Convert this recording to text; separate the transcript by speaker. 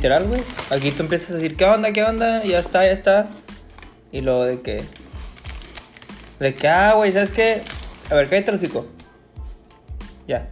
Speaker 1: Literal, güey. Aquí tú empiezas a decir, ¿qué onda? ¿Qué onda? Ya está, ya está. Y luego de que. De que, ah, güey, ¿sabes qué? A ver, cállate el hocico. Ya.